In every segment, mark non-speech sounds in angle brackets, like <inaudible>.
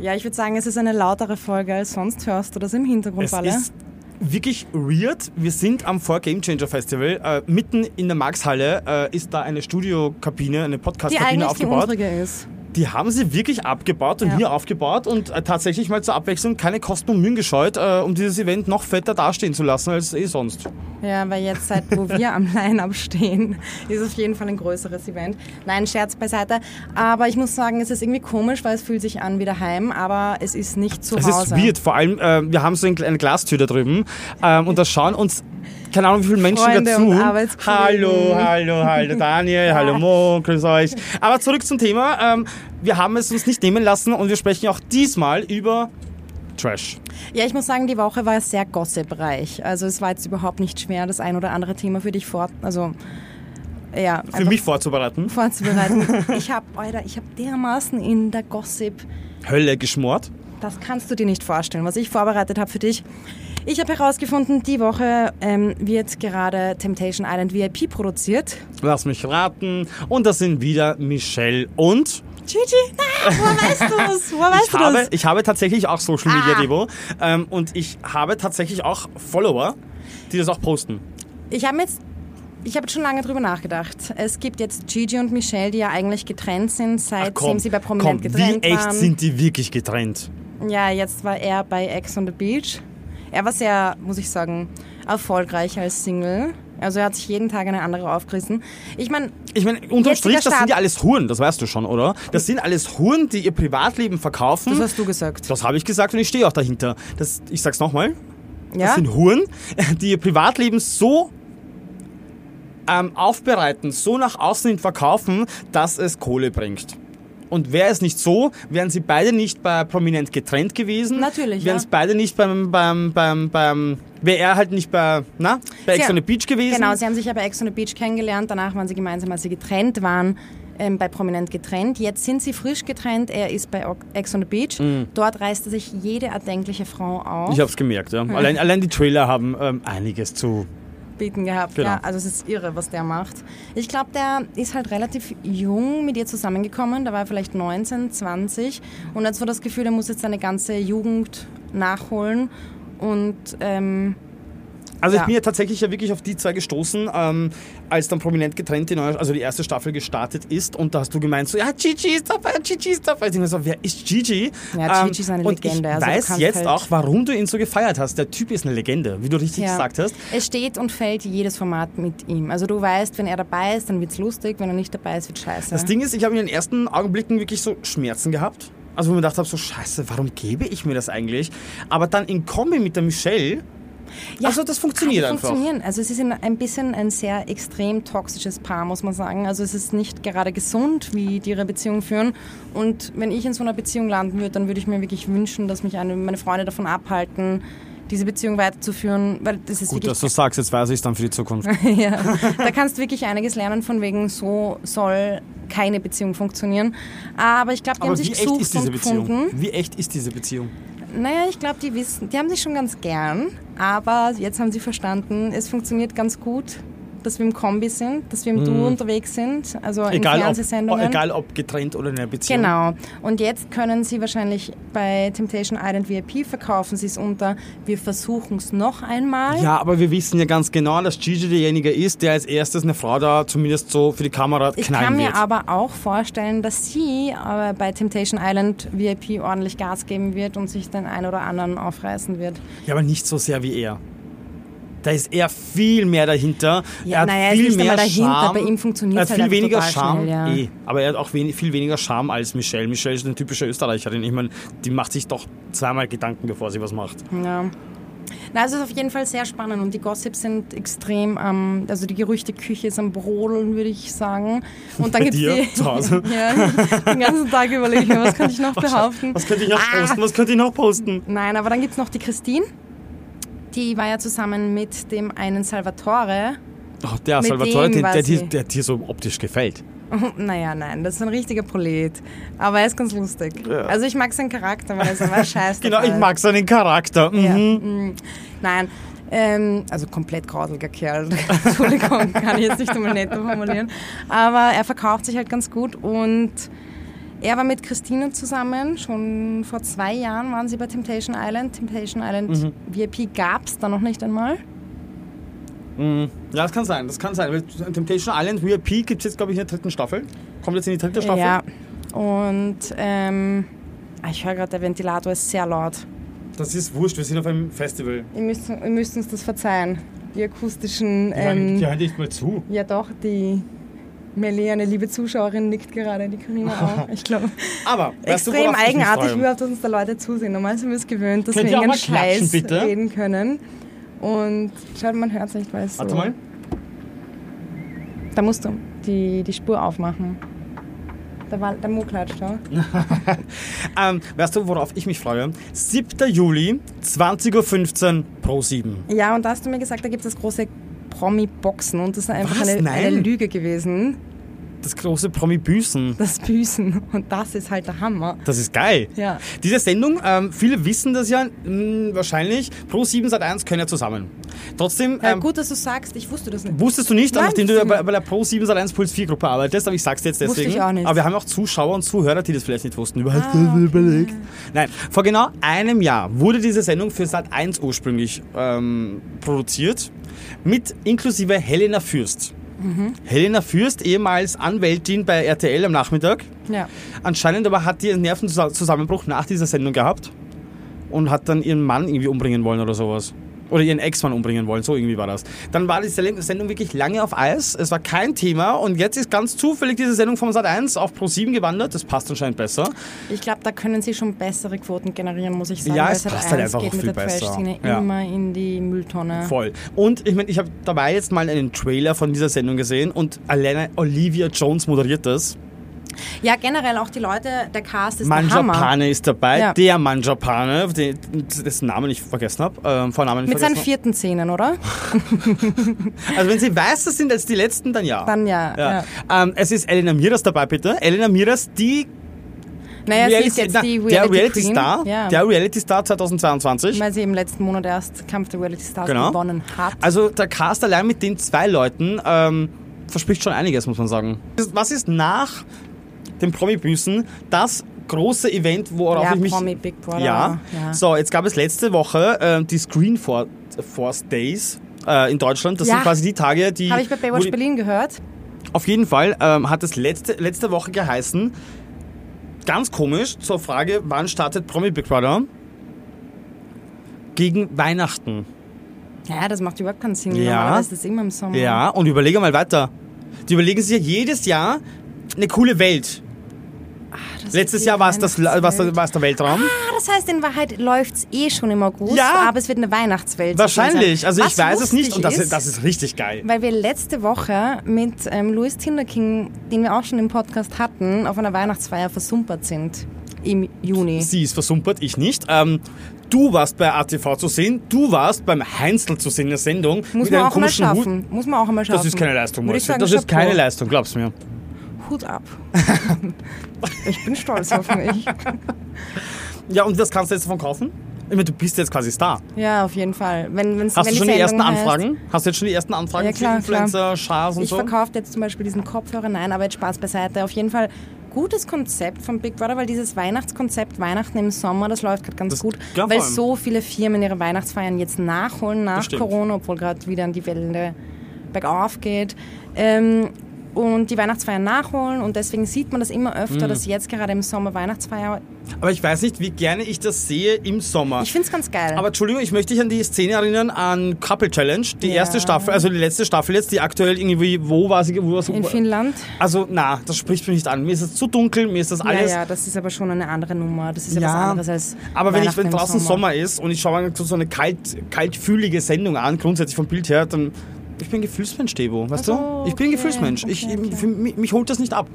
Ja, ich würde sagen, es ist eine lautere Folge als sonst. Hörst du das im Hintergrund, Es Balle? ist wirklich weird. Wir sind am 4 Game Changer Festival. Äh, mitten in der Markshalle äh, ist da eine Studiokabine, eine Die Podcast-Kabine eigentlich die aufgebaut. unsere ist. Die haben sie wirklich abgebaut und Ja. hier aufgebaut und äh, tatsächlich mal zur Abwechslung keine Kosten und Mühen gescheut, äh, um dieses Event noch fetter dastehen zu lassen als eh sonst. Ja, weil jetzt, seit wo <laughs> wir am Line-Up stehen, ist auf jeden Fall ein größeres Event. Nein, Scherz beiseite. Aber ich muss sagen, es ist irgendwie komisch, weil es fühlt sich an wie daheim, aber es ist nicht zu Es Hause. ist weird, vor allem, äh, wir haben so ein- eine Glastür da drüben ähm, und da schauen uns, keine Ahnung, wie viele Menschen Freunde dazu. Hallo, hallo, hallo Daniel, hallo Mo, grüß euch. Aber zurück zum Thema. Ähm, wir haben es uns nicht nehmen lassen und wir sprechen auch diesmal über Trash. Ja, ich muss sagen, die Woche war sehr gossipreich. Also es war jetzt überhaupt nicht schwer, das ein oder andere Thema für dich vor... Also, ja, Für mich vorzubereiten. vorzubereiten. <laughs> ich habe, Alter, ich habe dermaßen in der Gossip Hölle geschmort. Das kannst du dir nicht vorstellen, was ich vorbereitet habe für dich. Ich habe herausgefunden, die Woche ähm, wird gerade Temptation Island VIP produziert. Lass mich raten. Und das sind wieder Michelle und Gigi, na, woher weißt du es? <laughs> Woher weißt ich du habe, das? ich habe tatsächlich auch Social Media Ah. Devo ähm, und ich habe tatsächlich auch Follower, die das auch posten. Ich habe jetzt, ich habe schon lange drüber nachgedacht. Es gibt jetzt Gigi und Michelle, die ja eigentlich getrennt sind, seitdem sie bei Prominent komm, getrennt wie echt waren. sind die wirklich getrennt? Ja, jetzt war er bei Ex on the Beach. Er war sehr, muss ich sagen, erfolgreich als Single. Also er hat sich jeden Tag eine andere aufgerissen. Ich meine, Ich meine, unterm Strich, das sind ja alles Huren, das weißt du schon, oder? Das sind alles Huren, die ihr Privatleben verkaufen. das hast du gesagt. Das habe ich gesagt und ich stehe auch dahinter. Das, ich sag's nochmal. Das Ja? sind Huren, <laughs> die ihr Privatleben so ähm, aufbereiten, so nach außen hin verkaufen, dass es Kohle bringt. Und wäre es nicht so, wären sie beide nicht bei Prominent getrennt gewesen. Natürlich, Wären ja. es beide nicht beim, beim, beim, beim wäre er halt nicht bei, na, bei Ex on the Beach gewesen. Genau, sie haben sich ja bei Ex on the Beach kennengelernt. Danach waren sie gemeinsam, als sie getrennt waren, ähm, bei Prominent getrennt. Jetzt sind sie frisch getrennt. Er ist bei Ex on the Beach. Dort reißt er sich jede erdenkliche Frau auf. Mhm. Ich habe es gemerkt, ja. Allein, allein die Trailer haben ähm, einiges zu. Bieten gehabt. Genau. Ja, also es ist irre, was der macht. Ich glaube, der ist halt relativ jung mit ihr zusammengekommen. Da war er vielleicht 19, 20 und hat so das Gefühl, er muss jetzt seine ganze Jugend nachholen und ähm, Also Ja. ich bin ja tatsächlich ja wirklich auf die zwei gestoßen, ähm, als dann prominent getrennt die neue, also die erste Staffel gestartet ist und da hast du gemeint so, ja Gigi ist dabei, Gigi ist dabei. Ich denke so, wer ist Gigi? Ja, Gigi ist eine und Legende, Ich also weiß jetzt halt- auch, warum du ihn so gefeiert hast. Der Typ ist eine Legende, wie du richtig ja. gesagt hast. Es steht und fällt jedes Format mit ihm. Also du weißt, wenn er dabei ist, dann wird's lustig, wenn er nicht dabei ist, wird scheiße. Das Ding ist, ich habe in den ersten Augenblicken wirklich so Schmerzen gehabt. Also wo ich mir gedacht habe, so scheiße, warum gebe ich mir das eigentlich? Aber dann in Kombi mit der Michelle, Ja, also das funktioniert die einfach. Funktionieren. Also es ist ein bisschen ein sehr extrem toxisches Paar, muss man sagen. Also es ist nicht gerade gesund, wie die ihre Beziehung führen. Und wenn ich in so einer Beziehung landen würde, dann würde ich mir wirklich wünschen, dass mich eine, meine Freunde davon abhalten, diese Beziehung weiterzuführen, weil das ist Gut, dass du sagst, jetzt weiß ich es dann für die Zukunft. <laughs> ja, da kannst du wirklich einiges lernen von wegen, so soll keine Beziehung funktionieren. Aber ich glaube, die Aber haben sich echt gesucht ist diese Beziehung? gefunden. Wie echt ist diese Beziehung? Naja, ich glaube, die wissen, die haben sich schon ganz gern, aber jetzt haben sie verstanden, es funktioniert ganz gut, dass wir im Kombi sind, dass wir im Duo unterwegs sind, also in Mhm. Egal ob, Fernsehsendungen. egal ob getrennt oder in einer Beziehung. Genau. Und jetzt können Sie wahrscheinlich bei Temptation Island VIP verkaufen Sie es unter. Wir versuchen es noch einmal. Ja, aber wir wissen ja ganz genau, dass Gigi derjenige ist, der als erstes eine Frau da zumindest so für die Kamera Ich knallen kann mir wird. aber auch vorstellen, dass sie äh, bei Temptation Island VIP ordentlich Gas geben wird und sich den einen oder anderen aufreißen wird. ja, aber nicht so sehr wie er. Da ist er viel mehr dahinter. Ja, er hat naja, viel mehr Charme. bei ihm funktioniert's Er hat halt viel weniger Charme. schnell, ja. eh, aber er hat auch wenig, viel weniger Charme als Michelle. Michelle ist eine typische Österreicherin. Ich meine, die macht sich doch zweimal Gedanken, bevor sie was macht. Ja. Na, es ist auf jeden Fall sehr spannend und die Gossips sind extrem, ähm, also die Gerüchteküche ist am Brodeln, würde ich sagen. Und dann gibt's dir die, zu Hause? <laughs> ja, den ganzen Tag überlege ich mir, was könnte ich noch <laughs> behaupten. Was könnte ich noch Ah. posten? Was könnte ich noch posten? Nein, aber dann gibt es noch die Christine. Die war ja zusammen mit dem einen Salvatore. Oh, der Mit Salvatore, dem der, der, der dir so optisch gefällt. <laughs> Naja, nein, das ist ein richtiger Prolet. Aber er ist ganz lustig. Ja. Also ich mag seinen Charakter, weil er ist aber <laughs> scheiße. Genau, ich mag seinen Charakter. Mhm. Ja. mm. Nein, ähm, also komplett grauseliger Kerl. <laughs> Entschuldigung, kann ich jetzt nicht einmal netto formulieren. Aber er verkauft sich halt ganz gut und Er war mit Christine zusammen, schon vor zwei Jahren waren sie bei Temptation Island. Temptation Island Mhm. VIP gab es da noch nicht einmal. Mhm. Ja, das kann sein, das kann sein. Temptation Island VIP gibt es jetzt, glaube ich, in der dritten Staffel. Kommt jetzt in die dritte Staffel. Ja. Und ähm, ah, ich höre gerade, der Ventilator ist sehr laut. Das ist wurscht, wir sind auf einem Festival. Ihr müsst, ihr müsst uns das verzeihen. Die akustischen. Ähm, die hören nicht mal zu. ja, doch, die Melly, eine liebe Zuschauerin, nickt gerade, die Karina auch. <laughs> Ich glaube, Aber, du, extrem mich eigenartig, überhaupt, dass uns da Leute zusehen. Normal sind wir es gewöhnt, dass Könnt wir irgendeinen mal Scheiß bitte? reden können. Und schaut, man hört es nicht, weil es so... Warte mal. Da musst du die, die Spur aufmachen. Der, Wal- der Mo klatscht da. <laughs> Ähm, weißt du, worauf ich mich freue? 7. Juli, 20.15 Uhr pro 7. Ja, und da hast du mir gesagt, da gibt es das große Promi-Boxen und das ist einfach eine, eine Lüge gewesen. Das große Promi-Büßen. Das Büßen. Und das ist halt der Hammer. Das ist geil. Ja. Diese Sendung, ähm, viele wissen das ja mh, wahrscheinlich, Pro 7 Sat 1 können ja zusammen. Trotzdem, Ja, ähm, gut, dass du sagst, ich wusste das nicht. wusstest du nicht, Nein, nachdem du wusste ich bei, bei der Pro 7 Sat 1 Puls 4 Gruppe arbeitest, aber ich sag's dir jetzt Wusste deswegen. ich auch nicht. Aber wir haben auch Zuschauer und Zuhörer, die das vielleicht nicht wussten. Überhaupt Ah, <laughs> okay. überlegt. Nein, vor genau einem Jahr wurde diese Sendung für Sat 1 ursprünglich ähm, produziert, mit inklusive Helena Fürst. Mhm. Helena Fürst, ehemals Anwältin bei RTL am Nachmittag. Ja. Anscheinend aber hat die einen Nervenzusammenbruch nach dieser Sendung gehabt und hat dann ihren Mann irgendwie umbringen wollen oder sowas. Oder ihren Ex-Mann umbringen wollen, so irgendwie war das. Dann war die Sendung wirklich lange auf Eis, es war kein Thema und jetzt ist ganz zufällig diese Sendung vom Sat1 auf Pro7 gewandert, das passt anscheinend besser. Ich glaube, da können sie schon bessere Quoten generieren, muss ich sagen. Ja, es Sat. passt halt 1 einfach geht auch mit viel der besser. Trash-Szene Ja. immer in die Mülltonne. Voll. Und ich meine, ich habe dabei jetzt mal einen Trailer von dieser Sendung gesehen und alleine Olivia Jones moderiert das. Ja, generell auch die Leute, der Cast ist der Hammer. Manjapane ist dabei, Ja. der Manjapane, den- dessen Namen ich vergessen habe, ähm, Vornamen nicht Mit seinen vierten Zähnen, oder? <laughs> Also wenn sie weißer sind als die letzten, dann ja. Dann ja. ja. Ja. Ähm, es ist Elena Miras dabei, bitte. Elena Miras, die Naja, sie ist jetzt na, die der Reality, Reality Queen. Star, Ja. der Reality Star 2022. weil sie im letzten Monat erst Kampf der Reality Stars Genau. gewonnen hat. Also der Cast allein mit den zwei Leuten ähm, verspricht schon einiges, muss man sagen. Was ist nach dem Promi-Büßen das große Event, worauf ja, ich mich... Promi Big Brother. Ja. ja. So, jetzt gab es letzte Woche ähm, die Screen For Force Days äh, in Deutschland. Das Ja. sind quasi die Tage, die... Habe ich bei Baywatch die- Berlin gehört. Auf jeden Fall ähm, hat es letzte, letzte Woche geheißen, ganz komisch, zur Frage, wann startet Promi Big Brother? Gegen Weihnachten. Ja, das macht überhaupt keinen Sinn. Ja. Normalerweise ist das immer im Sommer. Ja, und überlege mal weiter. Die überlegen sich ja jedes Jahr eine coole Welt. Das Letztes Jahr war es das, war's der, war's der Weltraum. Ah, das heißt, in Wahrheit läuft es eh schon im August, Ja. aber es wird eine Weihnachtswelt. Wahrscheinlich. Also Was ich weiß es nicht und das ist, das ist richtig geil. Weil wir letzte Woche mit ähm, Louis Tinderking, den wir auch schon im Podcast hatten, auf einer Weihnachtsfeier versumpert sind. Im Juni. Sie ist versumpert, ich nicht. Ähm, du warst bei ATV zu sehen, du warst beim Heinzel zu sehen in der Sendung. Muss mit man auch einmal komischen Hut. schaffen. Muss man auch einmal schaffen. Das ist keine Leistung, Würde ich sagen, Das ist keine. Leistung, glaub's mir. Hut ab. <laughs> ich bin stolz auf mich. Ja, und was kannst du jetzt davon kaufen? Ich meine, du bist jetzt quasi Star. Ja, auf jeden Fall. Wenn, wenn's, Hast wenn du schon die ersten heißt- Anfragen? Hast du jetzt schon die ersten Anfragen Ja, klar, für Influencer. Schars und Ich so? verkaufe jetzt zum Beispiel diesen Kopfhörer. Nein, aber jetzt Spaß beiseite. Auf jeden Fall gutes Konzept von Big Brother, weil dieses Weihnachtskonzept Weihnachten im Sommer, das läuft gerade ganz Das- gut, weil so viele Firmen ihre Weihnachtsfeiern jetzt nachholen nach. Corona, obwohl gerade wieder an die Welle bergauf geht. Ähm, und die Weihnachtsfeiern nachholen und deswegen sieht man das immer öfter, Mhm. dass jetzt gerade im Sommer Weihnachtsfeier. Aber ich weiß nicht, wie gerne ich das sehe im Sommer. Ich finde es ganz geil. Aber Entschuldigung, ich möchte dich an die Szene erinnern, an Couple Challenge, die Ja. erste Staffel, also die letzte Staffel jetzt, die aktuell irgendwie, wo war sie? Wo war sie in Finnland. Also, na, das spricht mich nicht an. Mir ist es zu dunkel, mir ist das alles. Ja, ja, das ist aber schon eine andere Nummer. Das ist ja, Ja, was anderes als. Aber wenn, ich, wenn draußen Sommer. ist und ich schaue mir so so eine kalt, kaltfühlige Sendung an, grundsätzlich vom Bild her, dann. Ich bin Gefühlsmensch, Debo, weißt Ach so, du? Ich bin okay, Gefühlsmensch. ich, okay, okay. Für mich, mich holt das nicht ab.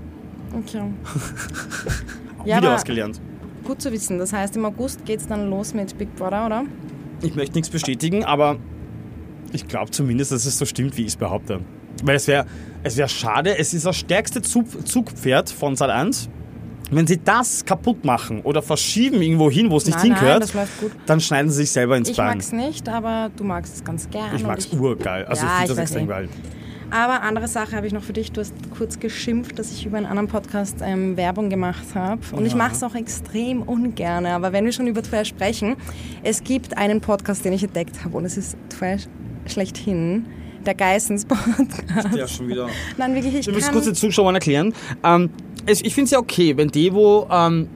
Okay. <laughs> Wieder aber was gelernt. gut zu wissen. Das heißt, im August geht es dann los mit Big Brother, oder? Ich möchte nichts bestätigen, aber ich glaube zumindest, dass es so stimmt, wie ich es behaupte. Weil es wäre es wär schade, es ist das stärkste Zug, Zugpferd von Sat 1. Wenn sie das kaputt machen oder verschieben irgendwo hin, wo es nicht Nein, nein, hingehört, das läuft gut. dann schneiden sie sich selber ins Ich Bein. mag's nicht, aber du magst es ganz gern. Ich und mag's urgeil. Also Ja, ich ich finde das extrem eh. geil. Aber andere Sache habe ich noch für dich. Du hast kurz geschimpft, dass ich über einen anderen Podcast ähm, Werbung gemacht habe. Und ich Ja. mache es auch extrem ungern. Aber wenn wir schon über Trash sprechen, es gibt einen Podcast, den ich entdeckt habe und es ist Trash schlechthin. Der Geissens Podcast. Ja, schon wieder. Nein, wirklich, ich Ich muss kann... kurz den Zuschauern erklären. Ähm, es, ich finde es ja okay, wenn Devo ähm,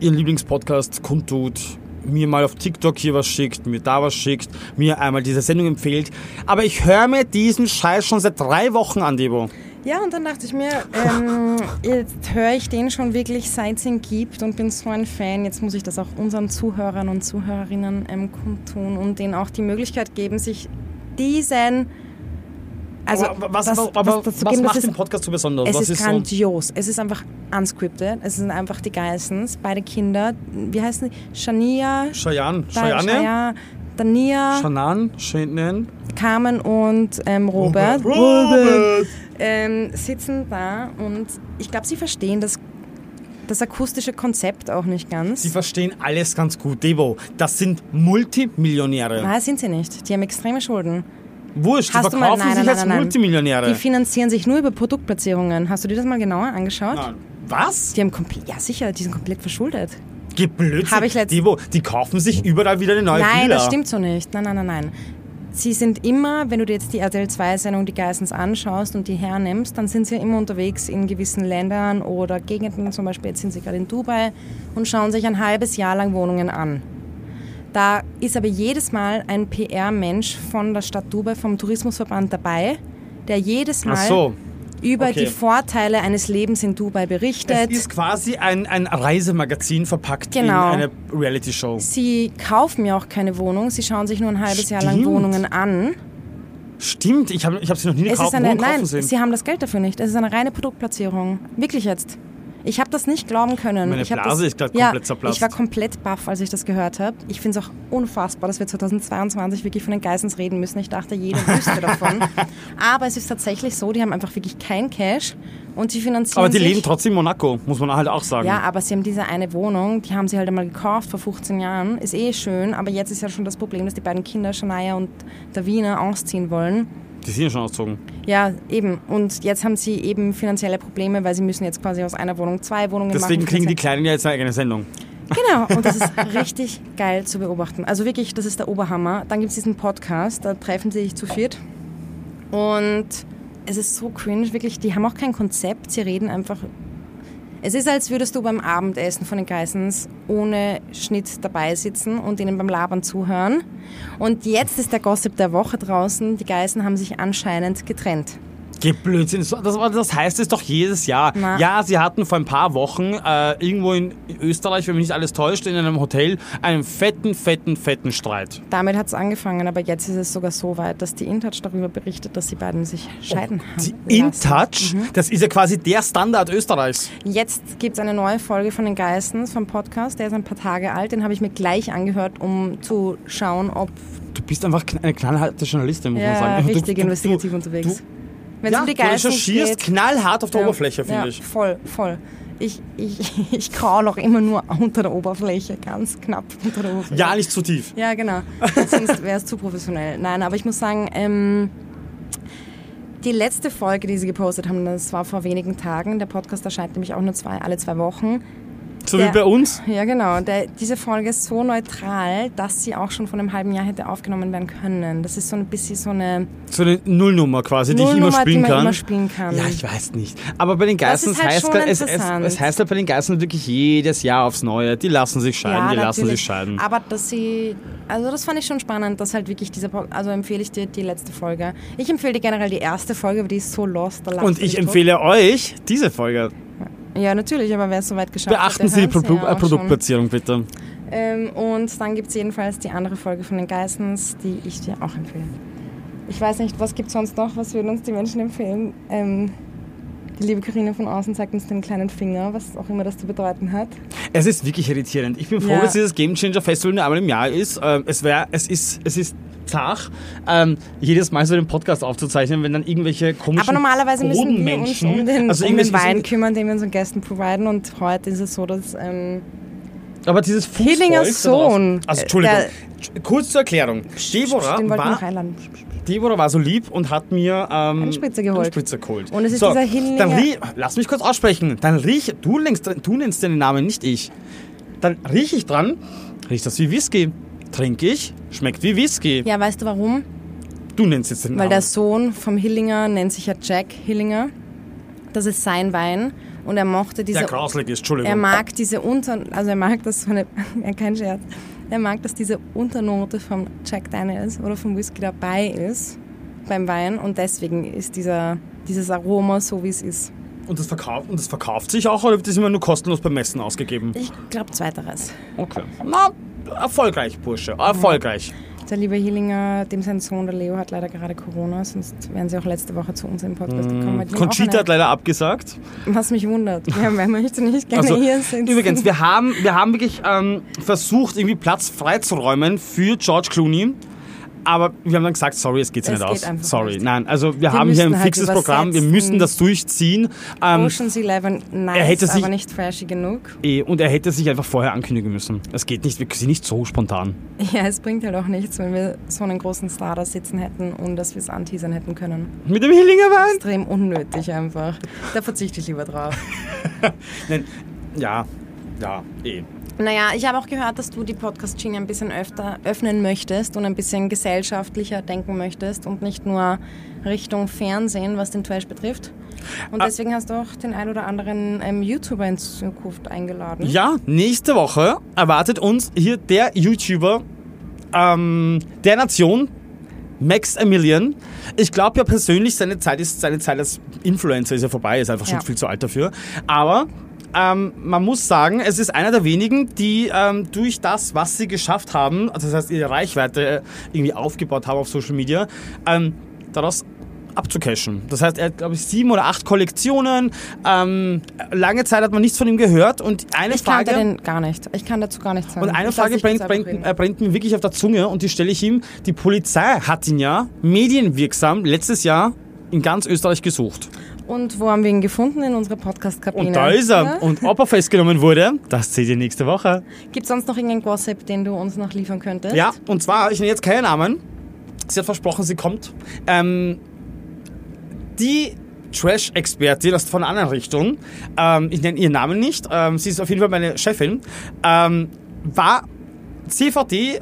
ihren Lieblingspodcast kundtut, mir mal auf TikTok hier was schickt, mir da was schickt, mir einmal diese Sendung empfiehlt. Aber ich höre mir diesen Scheiß schon seit drei Wochen an, Devo. Ja, und dann dachte ich mir, ähm, <laughs> jetzt höre ich den schon wirklich, seit es ihn gibt und bin so ein Fan. Jetzt muss ich das auch unseren Zuhörern und Zuhörerinnen ähm, kundtun und denen auch die Möglichkeit geben, sich diesen... Also, aber was, das- aber, was das macht ist- den Podcast so besonders? Es was ist, so, grandios. Es ist einfach unscripted. Es sind einfach die Geissens, beide Kinder. Wie heißen die? Shania, Cheyenne, Shania, Dania, Shannon, Shannon, Carmen und ähm, Robert. Robert. ähm, sitzen da und ich glaube, sie verstehen das, das akustische Konzept auch nicht ganz. Sie verstehen alles ganz gut, Devo. Das sind Multimillionäre. Nein, sind sie nicht. Die haben extreme Schulden. Wurscht, die Hast du mal- verkaufen nein, sich nein, als nein. Multimillionäre. Die finanzieren sich nur über Produktplatzierungen. Hast du dir das mal genauer angeschaut? Nein. Was? Die haben komplett, ja sicher, die sind komplett verschuldet. Geh Blödsinn. Hab ich letzt- Devo, die kaufen sich überall wieder eine neue Nein, Villa. das stimmt so nicht. Nein, nein, nein, nein. Sie sind immer, wenn du dir jetzt die RTL 2-Sendung Die Geissens anschaust und die hernimmst, dann sind sie immer unterwegs in gewissen Ländern oder Gegenden, zum Beispiel jetzt sind sie gerade in Dubai und schauen sich ein halbes Jahr lang Wohnungen an. Da ist aber jedes Mal ein PR-Mensch von der Stadt Dubai, vom Tourismusverband dabei, der jedes Mal so. über okay. die Vorteile eines Lebens in Dubai Es berichtet. ist quasi ein, ein Reisemagazin verpackt Genau. in eine Reality-Show. Sie kaufen ja auch keine Wohnung, sie schauen sich nur ein halbes Jahr lang Stimmt. Wohnungen an. Stimmt, ich habe ich hab sie noch nie Es gekauft. nein, sehen. sie haben das Geld dafür nicht. Es ist eine reine Produktplatzierung. Wirklich jetzt. Ich habe das nicht glauben können. Meine ich Blase das, ist grad ja, komplett zerplatzt. Ich war komplett baff, als ich das gehört habe. Ich finde es auch unfassbar, dass wir 2022 wirklich von den Geissens reden müssen. Ich dachte, jeder wüsste davon. <laughs> Aber es ist tatsächlich so, die haben einfach wirklich kein Cash und sie finanzieren Aber die sich. leben trotzdem in Monaco, muss man halt auch sagen. Ja, aber sie haben diese eine Wohnung, die haben sie halt einmal gekauft vor 15 Jahren. Ist eh schön, aber jetzt ist ja schon das Problem, dass die beiden Kinder, Shania und Davina, ausziehen wollen. Die sind ja schon ausgezogen. Ja, eben. Und jetzt haben sie eben finanzielle Probleme, weil sie müssen jetzt quasi aus einer Wohnung zwei Wohnungen Deswegen machen. kriegen die Kleinen ja jetzt eine eigene Sendung. Genau, <laughs> und das ist richtig geil zu beobachten. Also wirklich, das ist der Oberhammer. Dann gibt es diesen Podcast, da treffen sie sich zu viert. Und es ist so cringe, wirklich. Die haben auch kein Konzept, sie reden einfach. Es ist, als würdest du beim Abendessen von den Geissens ohne Schnitt dabei sitzen und ihnen beim Labern zuhören. Und jetzt ist der Gossip der Woche draußen. Die Geißen haben sich anscheinend getrennt. Blödsinn, das, das heißt es doch jedes Jahr. Na. Ja, sie hatten vor ein paar Wochen äh, irgendwo in Österreich, wenn mich nicht alles täuscht, in einem Hotel einen fetten, fetten, fetten Streit. Damit hat es angefangen, aber jetzt ist es sogar so weit, dass die InTouch darüber berichtet, dass sie beiden sich scheiden haben. Die. InTouch, das ist ja quasi der Standard Österreichs. Jetzt gibt es eine neue Folge von den Geissens vom Podcast, der ist ein paar Tage alt, den habe ich mir gleich angehört, um zu schauen, ob Du bist einfach eine knallharte Journalistin, muss man ja, sagen. Du- richtig du, investigativ du, unterwegs. Du, Wenn ja, um die du Geissens recherchierst geht, knallhart auf der ja, Oberfläche, finde ja, ich. Voll, voll. Ich, ich, <laughs> ich kraue noch immer nur unter der Oberfläche, ganz knapp unter der Oberfläche. Ja, nicht zu tief. Ja, genau. Sonst wäre es zu professionell. Nein, aber ich muss sagen, ähm, die letzte Folge, die sie gepostet haben, das war vor wenigen Tagen. Der Podcast erscheint nämlich auch nur zwei, alle zwei Wochen. So Der- wie bei uns. Ja, genau. Der, diese Folge ist so neutral, dass sie auch schon von einem halben Jahr hätte aufgenommen werden können. Das ist so ein bisschen so eine So eine Nullnummer quasi, die ich immer Nullnummer, spielen die kann. immer spielen kann. Ja, ich weiß nicht. Aber bei den Geissens halt heißt es, es, es heißt halt bei den Geissens wirklich jedes Jahr aufs Neue. Die lassen sich scheiden, die lassen sich scheiden. Aber dass sie, also das fand ich schon spannend, dass halt wirklich diese, also empfehle ich dir die letzte Folge. Ich empfehle dir generell die erste Folge, aber die ist so lost. Und ich tot. empfehle euch diese Folge. Ja, natürlich, aber wer es soweit geschafft hat, Beachten Sie Pro ja äh, Produktplatzierung bitte. Ähm, und dann gibt es jedenfalls die andere Folge von den Geissens, die ich dir auch empfehle. Ich weiß nicht, was gibt es sonst noch? Was würden uns die Menschen empfehlen? Ähm, die liebe Karina von außen zeigt uns den kleinen Finger, was auch immer das zu bedeuten hat. Es ist wirklich irritierend. Ich bin froh, Ja. dass dieses Game Changer Festival nur einmal im Jahr ist. Ähm, es, wär, es ist. Es ist zach, ähm, jedes Mal so den Podcast aufzuzeichnen, wenn dann irgendwelche komischen Aber normalerweise müssen wir uns um den, also um den Wein kümmern, den wir unseren Gästen providen. Und heute ist es so, dass ähm, Aber dieses Fußvolk Hillingers Sohn, Also, Entschuldigung. der- Kurz zur Erklärung. Deborah war. Deborah war so lieb und hat mir ähm, Einen Spritzer geholt. einen Spritzer geholt. Und es ist so, dieser Hillinger- Dann riech, lass mich kurz aussprechen. Dann riech, du, längst, du nennst den Namen, nicht ich. Dann riech ich dran, riecht das wie Whisky. Trinke ich, schmeckt wie Whisky. Ja, weißt du warum? Du nennst jetzt den Weil der Namen. Sohn vom Hillinger nennt sich ja Jack Hillinger. Das ist sein Wein. Und er mochte diese Der grauslig ist, Entschuldigung. Er mag diese Unter... Also er mag das <laughs> so eine... Kein Scherz. Er mag, dass diese Unternote vom Jack Daniels oder vom Whisky dabei ist beim Wein und deswegen ist dieser, dieses Aroma so, wie es ist. und, das verkauft, und das verkauft sich auch oder wird das immer nur kostenlos beim Messen ausgegeben? Ich glaube zweiteres. Okay. Na, erfolgreich, Bursche. Erfolgreich. Der liebe Hillinger, dem sein Sohn, der Leo, hat leider gerade Corona, sonst wären sie auch letzte Woche zu uns im Podcast gekommen. haben auch Conchita hat leider abgesagt. was mich wundert. Ja, wer möchte nicht gerne Also, hier sitzen? übrigens, wir haben, wir haben wirklich ähm, versucht, irgendwie Platz freizuräumen für George Clooney. Aber wir haben dann gesagt, sorry, es geht Es nicht geht aus. Sorry, nicht. nein. Also wir, Wir haben hier ein halt fixes Programm, wir übersetzen. müssen das durchziehen. Ähm, Ocean's Eleven, nice, er hätte sich- aber nicht flashy genug. eh, und er hätte sich einfach vorher ankündigen müssen. Es geht nicht, wir sind nicht so spontan. Ja, es bringt halt auch nichts, wenn wir so einen großen Star da sitzen hätten und dass wir es anteasern hätten können. Mit dem Hillinger Wein? Extrem unnötig einfach. Da verzichte ich lieber drauf. <laughs> Nein, ja, ja, eh. Naja, ich habe auch gehört, dass du die Podcast-Schiene ein bisschen öfter öffnen möchtest und ein bisschen gesellschaftlicher denken möchtest und nicht nur Richtung Fernsehen, was den Trash betrifft. Und Ah. deswegen hast du auch den ein oder anderen ähm, YouTuber in Zukunft eingeladen. Ja, nächste Woche erwartet uns hier der YouTuber ähm, der Nation, Max Emilian. Ich glaube ja persönlich, seine Zeit ist seine Zeit als Influencer ist ja vorbei, ist einfach schon Ja. viel zu alt dafür. Aber ähm, man muss sagen, es ist einer der wenigen, die ähm, durch das, was sie geschafft haben, also das heißt ihre Reichweite irgendwie aufgebaut haben auf Social Media, ähm, daraus abzucashen. Das heißt, er hat, glaube ich, sieben oder acht Kollektionen. Ähm, lange Zeit hat man nichts von ihm gehört. Und eine Ich Frage. kannte den gar nicht. Ich kann dazu gar nichts sagen. Und eine Ich Frage brennt, brennt, äh, brennt mir wirklich auf der Zunge und die stelle ich ihm. Die Polizei hat ihn ja medienwirksam letztes Jahr in ganz Österreich gesucht. Und wo haben wir ihn gefunden? In unserer Podcast-Kabine. Und da ist er. Ja? Und ob er festgenommen wurde, das seht ihr nächste Woche. Gibt es sonst noch irgendeinen Gossip, den du uns noch liefern könntest? Ja, und zwar, ich nenne jetzt keinen Namen. Sie hat versprochen, sie kommt. Ähm, die Trash-Expertin aus von einer anderen Richtung, ähm, ich nenne ihren Namen nicht, ähm, sie ist auf jeden Fall meine Chefin, ähm, war CVD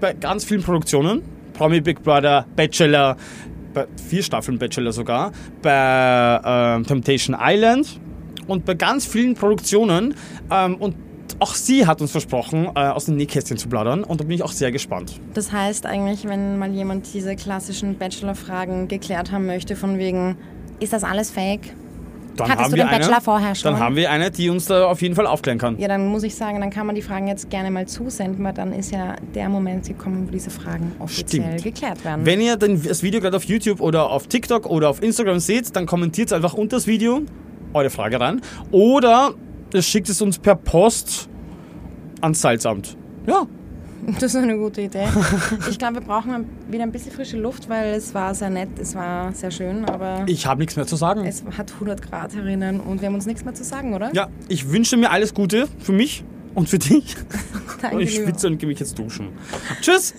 bei ganz vielen Produktionen. Promi Big Brother, Bachelor, vier Staffeln Bachelor sogar, bei ähm, Temptation Island und bei ganz vielen Produktionen. Ähm, und auch sie hat uns versprochen, äh, aus dem Nähkästchen zu plaudern. Und da bin ich auch sehr gespannt. Das heißt eigentlich, wenn mal jemand diese klassischen Bachelor-Fragen geklärt haben möchte, von wegen, ist das alles fake? Dann Hattest haben du wir den Bachelor eine, vorher schon? Dann haben wir eine, die uns da auf jeden Fall aufklären kann. Ja, dann muss ich sagen, dann kann man die Fragen jetzt gerne mal zusenden, weil dann ist ja der Moment gekommen, wo diese Fragen offiziell Stimmt. geklärt werden. Wenn ihr das Video gerade auf YouTube oder auf TikTok oder auf Instagram seht, dann kommentiert einfach unter das Video eure Frage rein. Oder schickt es uns per Post ans Salzamt. Ja, <laughs> Das ist eine gute Idee. <laughs> Ich glaube, wir brauchen wieder ein bisschen frische Luft, weil es war sehr nett, es war sehr schön, aber ich habe nichts mehr zu sagen. es hat 100 Grad herinnen und wir haben uns nichts mehr zu sagen, oder? Ja, ich wünsche mir alles Gute für mich und für dich. <laughs> Danke, Und ich schwitze und gehe mich jetzt duschen. Tschüss!